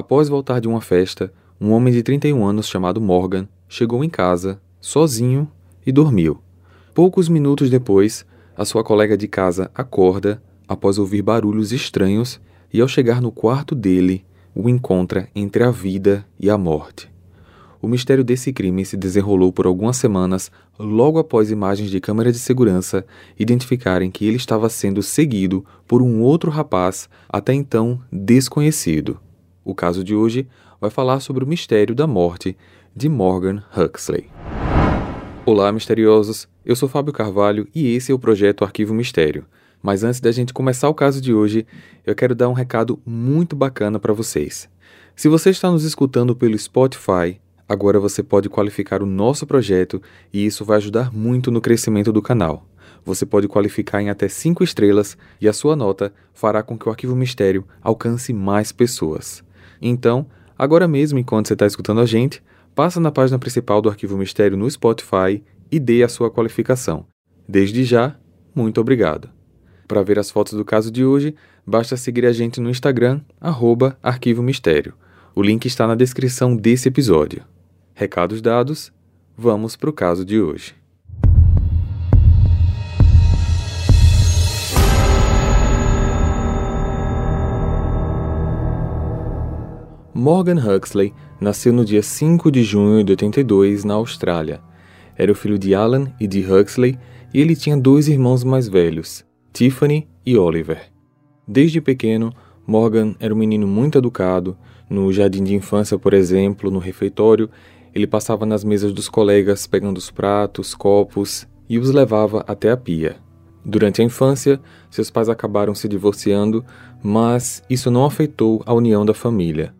Após voltar de uma festa, um homem de 31 anos chamado Morgan chegou em casa, sozinho, e dormiu. Poucos minutos depois, a sua colega de casa acorda após ouvir barulhos estranhos e, ao chegar no quarto dele, o encontra entre a vida e a morte. O mistério desse crime se desenrolou por algumas semanas logo após imagens de câmera de segurança identificarem que ele estava sendo seguido por um outro rapaz até então desconhecido. O caso de hoje vai falar sobre o mistério da morte de Morgan Huxley. Olá, misteriosos! Eu sou Fábio Carvalho e esse é o projeto Arquivo Mistério. Mas antes da gente começar o caso de hoje, eu quero dar um recado muito bacana para vocês. Se você está nos escutando pelo Spotify, Agora você pode qualificar o nosso projeto e isso vai ajudar muito no crescimento do canal. Você pode qualificar em até 5 estrelas e a sua nota fará com que o Arquivo Mistério alcance mais pessoas. Então, agora mesmo, enquanto você está escutando a gente, passa na página principal do Arquivo Mistério no Spotify e dê a sua qualificação. Desde já, muito obrigado. Para ver as fotos do caso de hoje, basta seguir a gente no Instagram, arroba Arquivo Mistério. O link está na descrição desse episódio. Recados dados, vamos para o caso de hoje. Morgan Huxley nasceu no dia 5 de junho de 82 na Austrália. Era o filho de Alan e de Huxley e ele tinha dois irmãos mais velhos, Tiffany e Oliver. Desde pequeno, Morgan era um menino muito educado. No jardim de infância, por exemplo, no refeitório, ele passava nas mesas dos colegas pegando os pratos, copos e os levava até a pia. Durante a infância, seus pais acabaram se divorciando, mas isso não afetou a união da família.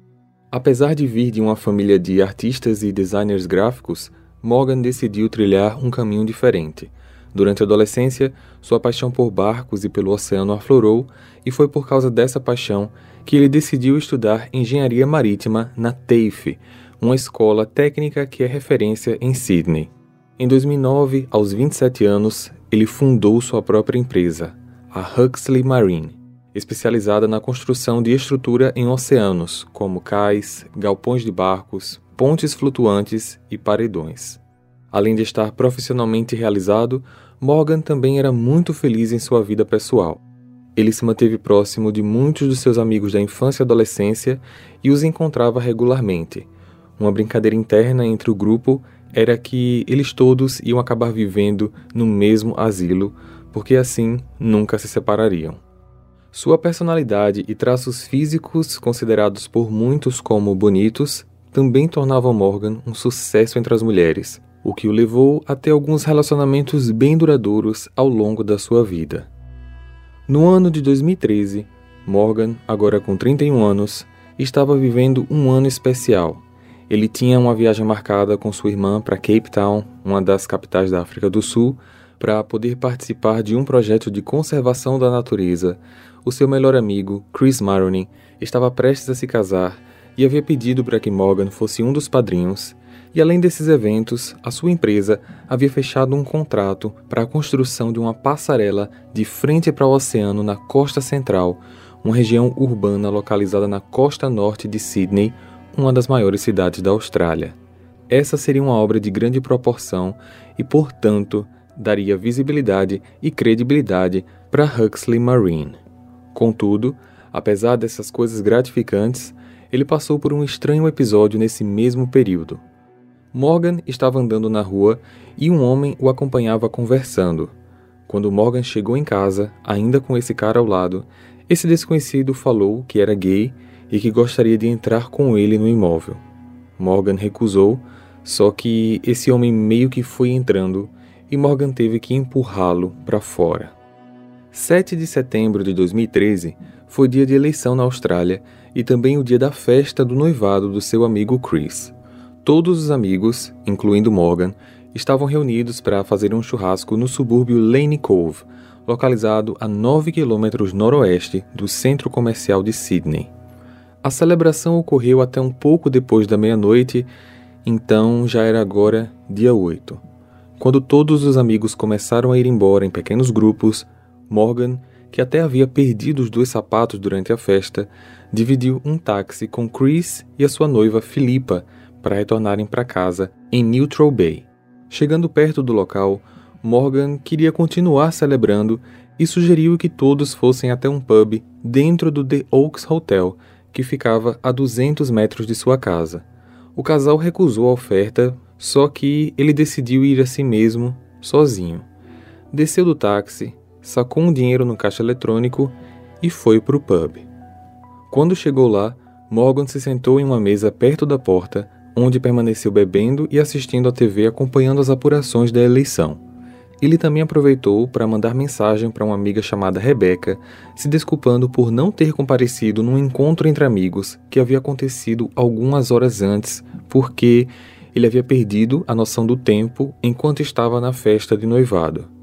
Apesar de vir de uma família de artistas e designers gráficos, Morgan decidiu trilhar um caminho diferente. Durante a adolescência, sua paixão por barcos e pelo oceano aflorou, e foi por causa dessa paixão que ele decidiu estudar engenharia marítima na TAFE, uma escola técnica que é referência em Sydney. Em 2009, aos 27 anos, ele fundou sua própria empresa, a Huxley Marine, especializada na construção de estrutura em oceanos, como cais, galpões de barcos, pontes flutuantes e paredões. Além de estar profissionalmente realizado, Morgan também era muito feliz em sua vida pessoal. Ele se manteve próximo de muitos dos seus amigos da infância e adolescência e os encontrava regularmente, uma brincadeira interna entre o grupo era que eles todos iam acabar vivendo no mesmo asilo, porque assim nunca se separariam. Sua personalidade e traços físicos, considerados por muitos como bonitos, também tornavam Morgan um sucesso entre as mulheres, o que o levou a ter alguns relacionamentos bem duradouros ao longo da sua vida. No ano de 2013, Morgan, agora com 31 anos, estava vivendo um ano especial ele tinha uma viagem marcada com sua irmã para Cape Town, uma das capitais da África do Sul, para poder participar de um projeto de conservação da natureza. O seu melhor amigo, Chris Maroney, estava prestes a se casar e havia pedido para que Morgan fosse um dos padrinhos. E além desses eventos, a sua empresa havia fechado um contrato para a construção de uma passarela de frente para o oceano na costa central, uma região urbana localizada na costa norte de Sydney, uma das maiores cidades da Austrália. Essa seria uma obra de grande proporção e, portanto, daria visibilidade e credibilidade para Huxley Marine. Contudo, apesar dessas coisas gratificantes, ele passou por um estranho episódio nesse mesmo período. Morgan estava andando na rua e um homem o acompanhava conversando. Quando Morgan chegou em casa, ainda com esse cara ao lado, esse desconhecido falou que era gay e que gostaria de entrar com ele no imóvel. Morgan recusou, só que esse homem meio que foi entrando e Morgan teve que empurrá-lo para fora. 7 de setembro de 2013 foi dia de eleição na Austrália e também o dia da festa do noivado do seu amigo Chris. Todos os amigos, incluindo Morgan, estavam reunidos para fazer um churrasco no subúrbio Lane Cove, localizado a 9 quilômetros noroeste do centro comercial de Sydney. A celebração ocorreu até um pouco depois da meia-noite, então já era agora dia 8. Quando todos os amigos começaram a ir embora em pequenos grupos, Morgan, que até havia perdido os dois sapatos durante a festa, dividiu um táxi com Chris e a sua noiva Philippa para retornarem para casa em Neutral Bay. Chegando perto do local, Morgan queria continuar celebrando e sugeriu que todos fossem até um pub dentro do The Oaks Hotel, que ficava a 200 metros de sua casa. O casal recusou a oferta, só que ele decidiu ir a si mesmo, sozinho. Desceu do táxi, sacou um dinheiro no caixa eletrônico e foi para o pub. Quando chegou lá, Morgan se sentou em uma mesa perto da porta, onde permaneceu bebendo e assistindo à TV acompanhando as apurações da eleição. Ele também aproveitou para mandar mensagem para uma amiga chamada Rebecca, se desculpando por não ter comparecido num encontro entre amigos que havia acontecido algumas horas antes, porque ele havia perdido a noção do tempo enquanto estava na festa de noivado.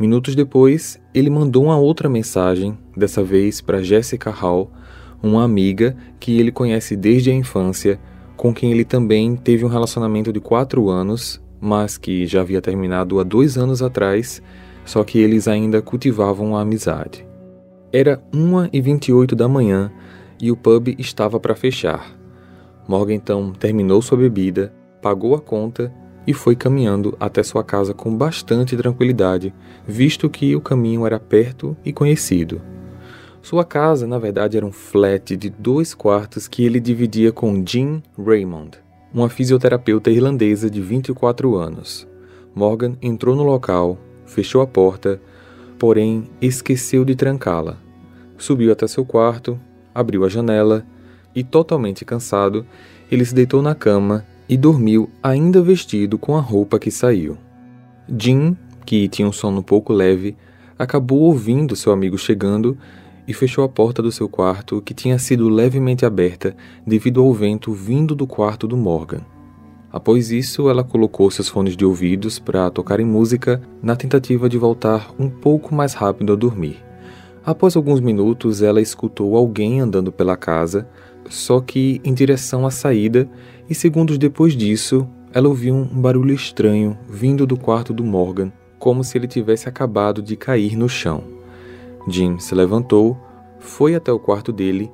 Minutos depois, ele mandou uma outra mensagem, dessa vez para Jessica Hall, uma amiga que ele conhece desde a infância, com quem ele também teve um relacionamento de quatro anos, mas que já havia terminado há dois anos atrás, só que eles ainda cultivavam a amizade. Era 1h28 da manhã e o pub estava para fechar. Morgan então terminou sua bebida, pagou a conta e foi caminhando até sua casa com bastante tranquilidade, visto que o caminho era perto e conhecido. Sua casa, na verdade, era um flat de dois quartos que ele dividia com Jean Raymond, uma fisioterapeuta irlandesa de 24 anos. Morgan entrou no local, fechou a porta, porém esqueceu de trancá-la. Subiu até seu quarto, abriu a janela e, totalmente cansado, ele se deitou na cama e dormiu ainda vestido com a roupa que saiu. Jim, que tinha um sono pouco leve, acabou ouvindo seu amigo chegando e fechou a porta do seu quarto, que tinha sido levemente aberta devido ao vento vindo do quarto do Morgan. Após isso, ela colocou seus fones de ouvidos para tocarem música na tentativa de voltar um pouco mais rápido a dormir. Após alguns minutos, ela escutou alguém andando pela casa, só que em direção à saída, e segundos depois disso, ela ouviu um barulho estranho vindo do quarto do Morgan, como se ele tivesse acabado de cair no chão. Jim se levantou, foi até o quarto dele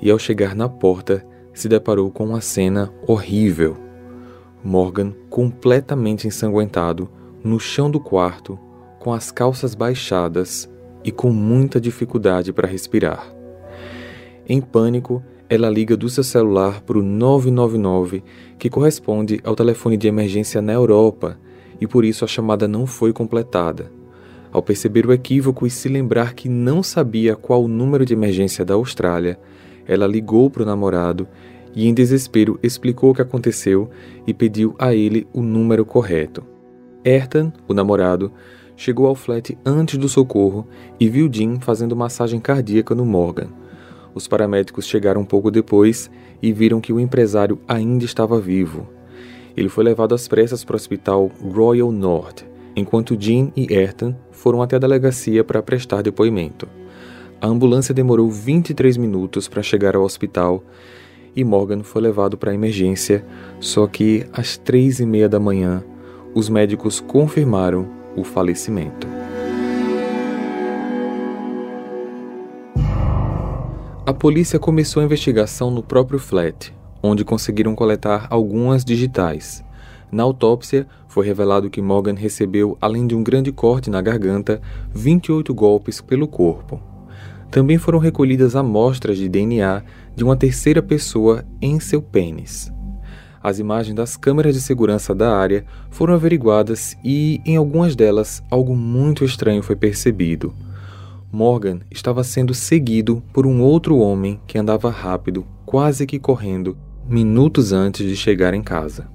e, ao chegar na porta, se deparou com uma cena horrível. Morgan, completamente ensanguentado, no chão do quarto, com as calças baixadas e com muita dificuldade para respirar. Em pânico, ela liga do seu celular para o 999, que corresponde ao telefone de emergência na Europa, e por isso a chamada não foi completada. Ao perceber o equívoco e se lembrar que não sabia qual o número de emergência da Austrália, ela ligou para o namorado e, em desespero, explicou o que aconteceu e pediu a ele o número correto. Ayrton, o namorado, chegou ao flat antes do socorro e viu Jim fazendo massagem cardíaca no Morgan. Os paramédicos chegaram um pouco depois e viram que o empresário ainda estava vivo. Ele foi levado às pressas para o hospital Royal North, enquanto Jean e Ayrton foram até a delegacia para prestar depoimento. A ambulância demorou 23 minutos para chegar ao hospital e Morgan foi levado para a emergência, só que às três e meia da manhã os médicos confirmaram o falecimento. Polícia começou a investigação no próprio flat, onde conseguiram coletar algumas digitais. Na autópsia, foi revelado que Morgan recebeu, além de um grande corte na garganta, 28 golpes pelo corpo. Também foram recolhidas amostras de DNA de uma terceira pessoa em seu pênis. As imagens das câmeras de segurança da área foram averiguadas e, em algumas delas, algo muito estranho foi percebido. Morgan estava sendo seguido por um outro homem que andava rápido, quase que correndo, minutos antes de chegar em casa.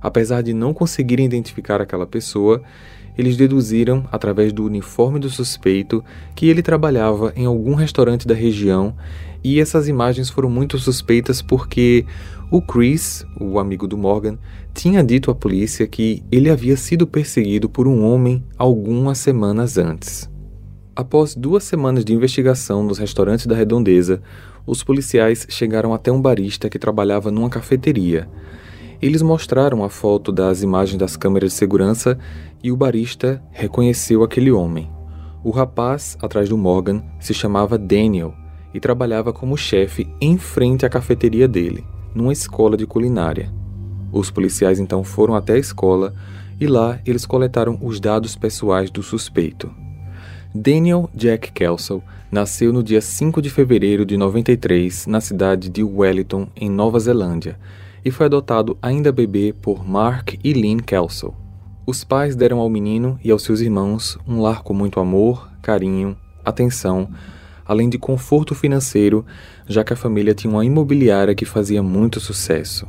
Apesar de não conseguirem identificar aquela pessoa, eles deduziram, através do uniforme do suspeito, que ele trabalhava em algum restaurante da região, e essas imagens foram muito suspeitas porque o Chris, o amigo do Morgan, tinha dito à polícia que ele havia sido perseguido por um homem algumas semanas antes. Após duas semanas de investigação nos restaurantes da Redondeza, os policiais chegaram até um barista que trabalhava numa cafeteria. Eles mostraram a foto das imagens das câmeras de segurança e o barista reconheceu aquele homem. O rapaz atrás do Morgan se chamava Daniel e trabalhava como chefe em frente à cafeteria dele, numa escola de culinária. Os policiais então foram até a escola e lá eles coletaram os dados pessoais do suspeito. Daniel Jack Kelso nasceu no dia 5 de fevereiro de 93 na cidade de Wellington, em Nova Zelândia, e foi adotado ainda bebê por Mark e Lynn Kelso. Os pais deram ao menino e aos seus irmãos um lar com muito amor, carinho, atenção, além de conforto financeiro, já que a família tinha uma imobiliária que fazia muito sucesso.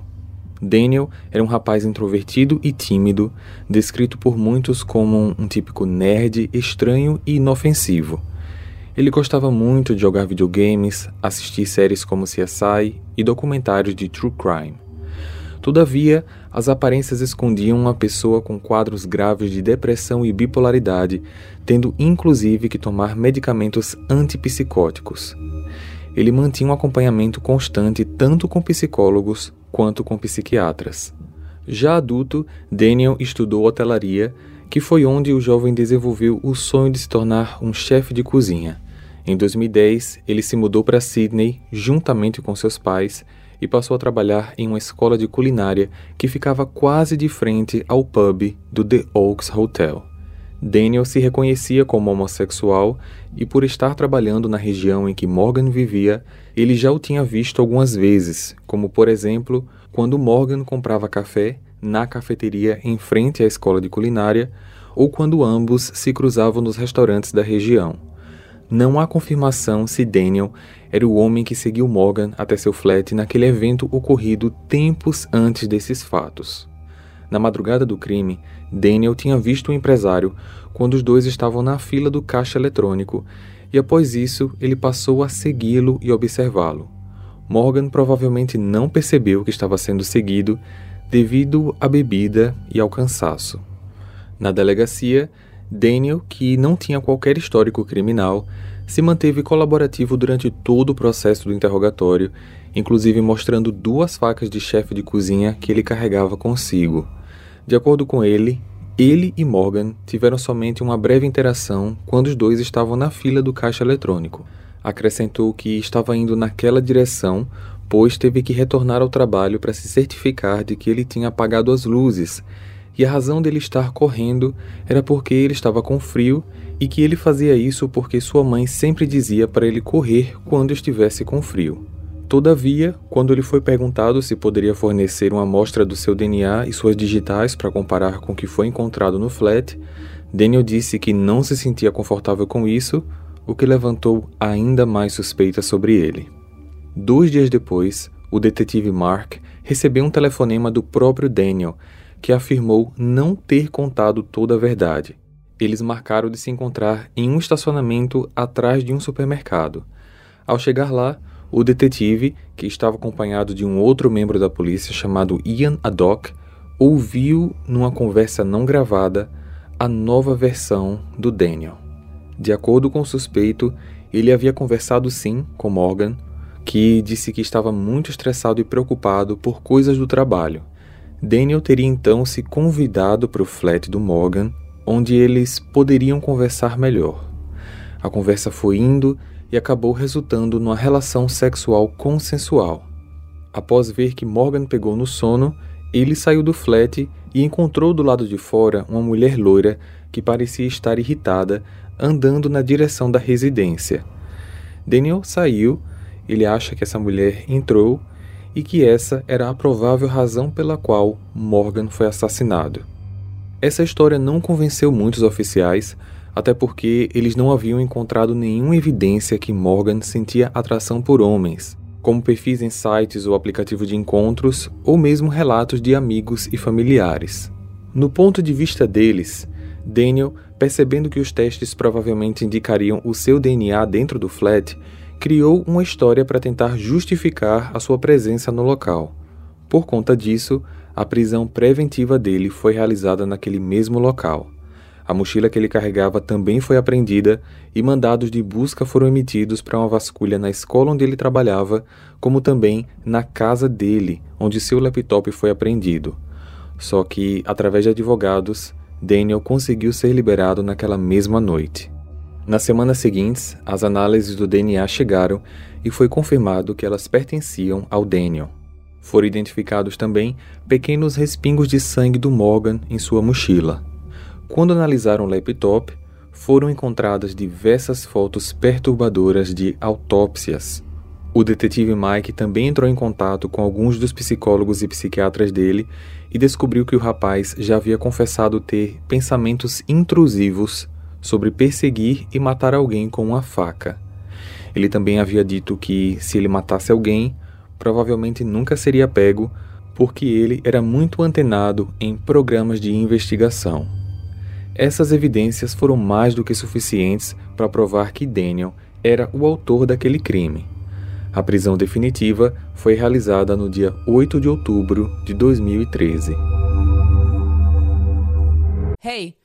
Daniel era um rapaz introvertido e tímido, descrito por muitos como um, típico nerd, estranho e inofensivo. Ele gostava muito de jogar videogames, assistir séries como CSI e documentários de true crime. Todavia, as aparências escondiam uma pessoa com quadros graves de depressão e bipolaridade, tendo inclusive que tomar medicamentos antipsicóticos. Ele mantinha um acompanhamento constante tanto com psicólogos quanto com psiquiatras. Já adulto, Daniel estudou hotelaria, que foi onde o jovem desenvolveu o sonho de se tornar um chefe de cozinha. Em 2010, ele se mudou para Sydney juntamente com seus pais e passou a trabalhar em uma escola de culinária que ficava quase de frente ao pub do The Oaks Hotel. Daniel se reconhecia como homossexual e, por estar trabalhando na região em que Morgan vivia, ele já o tinha visto algumas vezes, como por exemplo, quando Morgan comprava café na cafeteria em frente à escola de culinária ou quando ambos se cruzavam nos restaurantes da região. Não há confirmação se Daniel era o homem que seguiu Morgan até seu flat naquele evento ocorrido tempos antes desses fatos. Na madrugada do crime, Daniel tinha visto o empresário quando os dois estavam na fila do caixa eletrônico e após isso ele passou a segui-lo e observá-lo. Morgan provavelmente não percebeu que estava sendo seguido devido à bebida e ao cansaço. Na delegacia, Daniel, que não tinha qualquer histórico criminal, se manteve colaborativo durante todo o processo do interrogatório, inclusive mostrando duas facas de chefe de cozinha que ele carregava consigo. De acordo com ele, ele e Morgan tiveram somente uma breve interação quando os dois estavam na fila do caixa eletrônico. Acrescentou que estava indo naquela direção, pois teve que retornar ao trabalho para se certificar de que ele tinha apagado as luzes e a razão dele estar correndo era porque ele estava com frio e que ele fazia isso porque sua mãe sempre dizia para ele correr quando estivesse com frio. Todavia, quando ele foi perguntado se poderia fornecer uma amostra do seu DNA e suas digitais para comparar com o que foi encontrado no flat, Daniel disse que não se sentia confortável com isso, o que levantou ainda mais suspeitas sobre ele. Dois dias depois, o detetive Mark recebeu um telefonema do próprio Daniel que afirmou não ter contado toda a verdade. Eles marcaram de se encontrar em um estacionamento atrás de um supermercado. Ao chegar lá, o detetive, que estava acompanhado de um outro membro da polícia chamado Ian Addock, ouviu numa conversa não gravada a nova versão do Daniel. De acordo com o suspeito, ele havia conversado sim com Morgan, que disse que estava muito estressado e preocupado por coisas do trabalho Daniel teria então se convidado para o flat do Morgan, onde eles poderiam conversar melhor. A conversa foi indo e acabou resultando numa relação sexual consensual. Após ver que Morgan pegou no sono, ele saiu do flat e encontrou do lado de fora uma mulher loira que parecia estar irritada, andando na direção da residência. Daniel saiu, ele acha que essa mulher entrou e que essa era a provável razão pela qual Morgan foi assassinado. Essa história não convenceu muitos oficiais, até porque eles não haviam encontrado nenhuma evidência que Morgan sentia atração por homens, como perfis em sites ou aplicativos de encontros, ou mesmo relatos de amigos e familiares. No ponto de vista deles, Daniel, percebendo que os testes provavelmente indicariam o seu DNA dentro do flat, criou uma história para tentar justificar a sua presença no local. Por conta disso, a prisão preventiva dele foi realizada naquele mesmo local. A mochila que ele carregava também foi apreendida e mandados de busca foram emitidos para uma vasculha na escola onde ele trabalhava, como também na casa dele, onde seu laptop foi apreendido. Só que, através de advogados, Daniel conseguiu ser liberado naquela mesma noite. Nas semanas seguintes, as análises do DNA chegaram e foi confirmado que elas pertenciam ao Daniel. Foram identificados também pequenos respingos de sangue do Morgan em sua mochila. Quando analisaram o laptop, foram encontradas diversas fotos perturbadoras de autópsias. O detetive Mike também entrou em contato com alguns dos psicólogos e psiquiatras dele e descobriu que o rapaz já havia confessado ter pensamentos intrusivos sobre perseguir e matar alguém com uma faca. Ele também havia dito que, se ele matasse alguém, provavelmente nunca seria pego, porque ele era muito antenado em programas de investigação. Essas evidências foram mais do que suficientes para provar que Daniel era o autor daquele crime. A prisão definitiva foi realizada no dia 8 de outubro de 2013. Hey!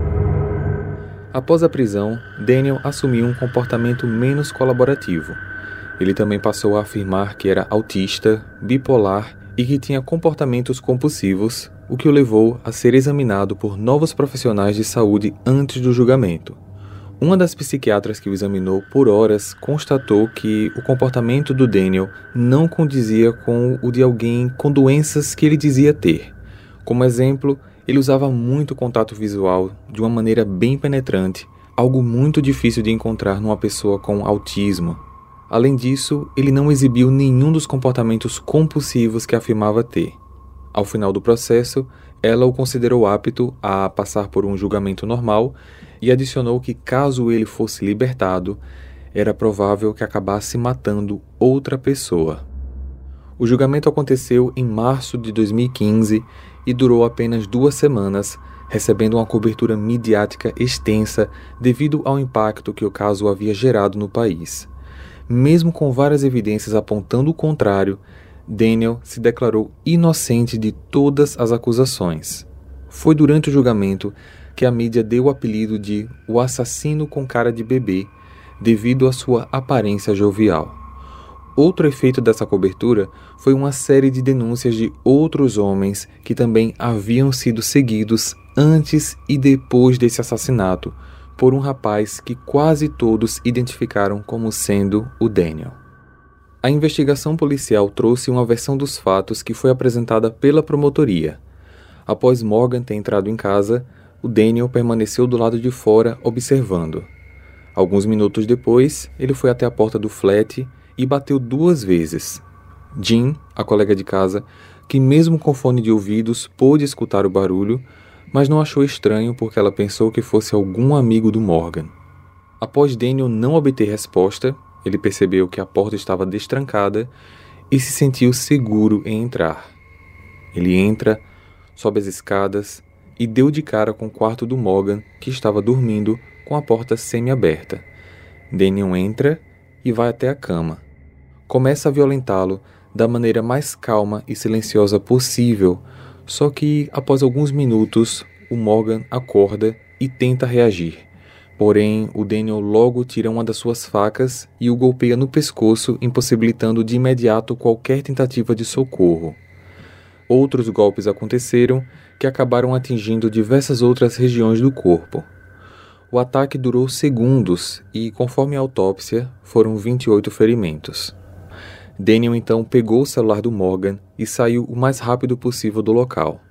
Após a prisão, Daniel assumiu um comportamento menos colaborativo. Ele também passou a afirmar que era autista, bipolar e que tinha comportamentos compulsivos, o que o levou a ser examinado por novos profissionais de saúde antes do julgamento. Uma das psiquiatras que o examinou por horas constatou que o comportamento do Daniel não condizia com o de alguém com doenças que ele dizia ter. Como exemplo, ele usava muito contato visual de uma maneira bem penetrante, algo muito difícil de encontrar numa pessoa com autismo. Além disso, ele não exibiu nenhum dos comportamentos compulsivos que afirmava ter. Ao final do processo, ela o considerou apto a passar por um julgamento normal e adicionou que, caso ele fosse libertado, era provável que acabasse matando outra pessoa. O julgamento aconteceu em março de 2015 e durou apenas duas semanas, recebendo uma cobertura midiática extensa devido ao impacto que o caso havia gerado no país. Mesmo com várias evidências apontando o contrário, Daniel se declarou inocente de todas as acusações. Foi durante o julgamento que a mídia deu o apelido de o assassino com cara de bebê, devido à sua aparência jovial. Outro efeito dessa cobertura foi uma série de denúncias de outros homens que também haviam sido seguidos antes e depois desse assassinato por um rapaz que quase todos identificaram como sendo o Daniel. A investigação policial trouxe uma versão dos fatos que foi apresentada pela promotoria. Após Morgan ter entrado em casa, o Daniel permaneceu do lado de fora observando. Alguns minutos depois, ele foi até a porta do flat e bateu duas vezes. Jean, a colega de casa, que mesmo com fone de ouvidos pôde escutar o barulho, mas não achou estranho porque ela pensou que fosse algum amigo do Morgan. Após Daniel não obter resposta, ele percebeu que a porta estava destrancada e se sentiu seguro em entrar. Ele entra, sobe as escadas e deu de cara com o quarto do Morgan, que estava dormindo com a porta semi-aberta. Daniel entra e vai até a cama. Começa a violentá-lo da maneira mais calma e silenciosa possível, só que após alguns minutos o Morgan acorda e tenta reagir. Porém, o Daniel logo tira uma das suas facas e o golpeia no pescoço, impossibilitando de imediato qualquer tentativa de socorro. Outros golpes aconteceram que acabaram atingindo diversas outras regiões do corpo. O ataque durou segundos e, conforme a autópsia, foram 28 ferimentos. Daniel então pegou o celular do Morgan e saiu o mais rápido possível do local.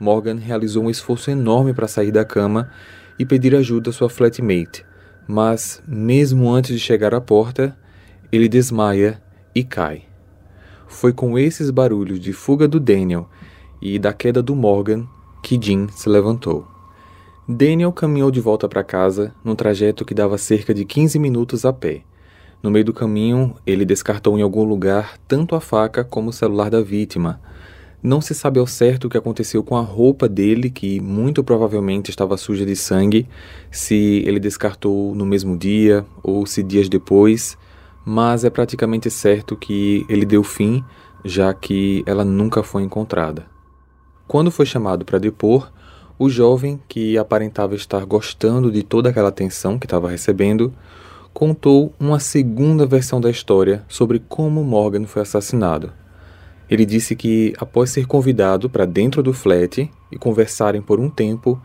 Morgan realizou um esforço enorme para sair da cama e pedir ajuda à sua flatmate, mas, mesmo antes de chegar à porta, ele desmaia e cai. Foi com esses barulhos de fuga do Daniel e da queda do Morgan que Jean se levantou. Daniel caminhou de volta para casa num trajeto que dava cerca de 15 minutos a pé. No meio do caminho, ele descartou em algum lugar tanto a faca como o celular da vítima. Não se sabe ao certo o que aconteceu com a roupa dele, que muito provavelmente estava suja de sangue, se ele descartou no mesmo dia ou se dias depois, mas é praticamente certo que ele deu fim, já que ela nunca foi encontrada. Quando foi chamado para depor, o jovem, que aparentava estar gostando de toda aquela atenção que estava recebendo, contou uma segunda versão da história sobre como Morgan foi assassinado. Ele disse que, após ser convidado para dentro do flat e conversarem por um tempo,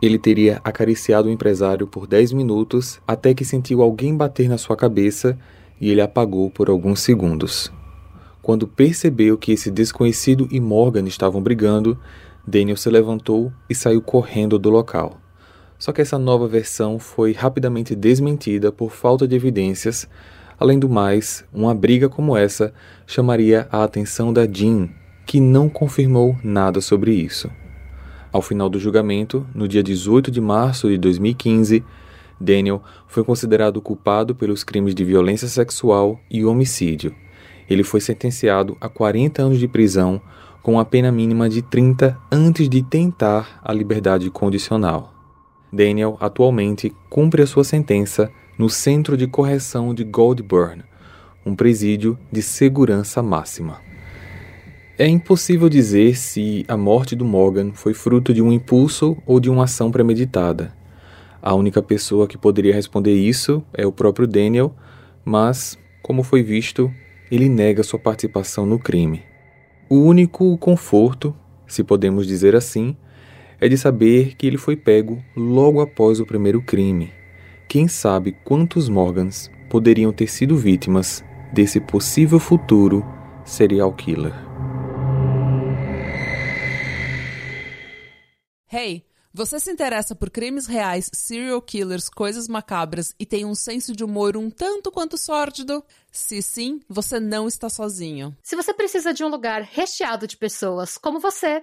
ele teria acariciado o empresário por 10 minutos até que sentiu alguém bater na sua cabeça e ele apagou por alguns segundos. Quando percebeu que esse desconhecido e Morgan estavam brigando, Daniel se levantou e saiu correndo do local. Só que essa nova versão foi rapidamente desmentida por falta de evidências Além do mais, uma briga como essa chamaria a atenção da Jean, que não confirmou nada sobre isso. Ao final do julgamento, no dia 18 de março de 2015, Daniel foi considerado culpado pelos crimes de violência sexual e homicídio. Ele foi sentenciado a 40 anos de prisão, com a pena mínima de 30 antes de tentar a liberdade condicional. Daniel atualmente cumpre a sua sentença no Centro de Correção de Goldburn, um presídio de segurança máxima. É impossível dizer se a morte do Morgan foi fruto de um impulso ou de uma ação premeditada. A única pessoa que poderia responder isso é o próprio Daniel, mas, como foi visto, ele nega sua participação no crime. O único conforto, se podemos dizer assim, é de saber que ele foi pego logo após o primeiro crime quem sabe quantos Morgans poderiam ter sido vítimas desse possível futuro serial killer. Hey, você se interessa por crimes reais, serial killers, coisas macabras e tem um senso de humor um tanto quanto sórdido? Se sim, você não está sozinho. Se você precisa de um lugar recheado de pessoas como você,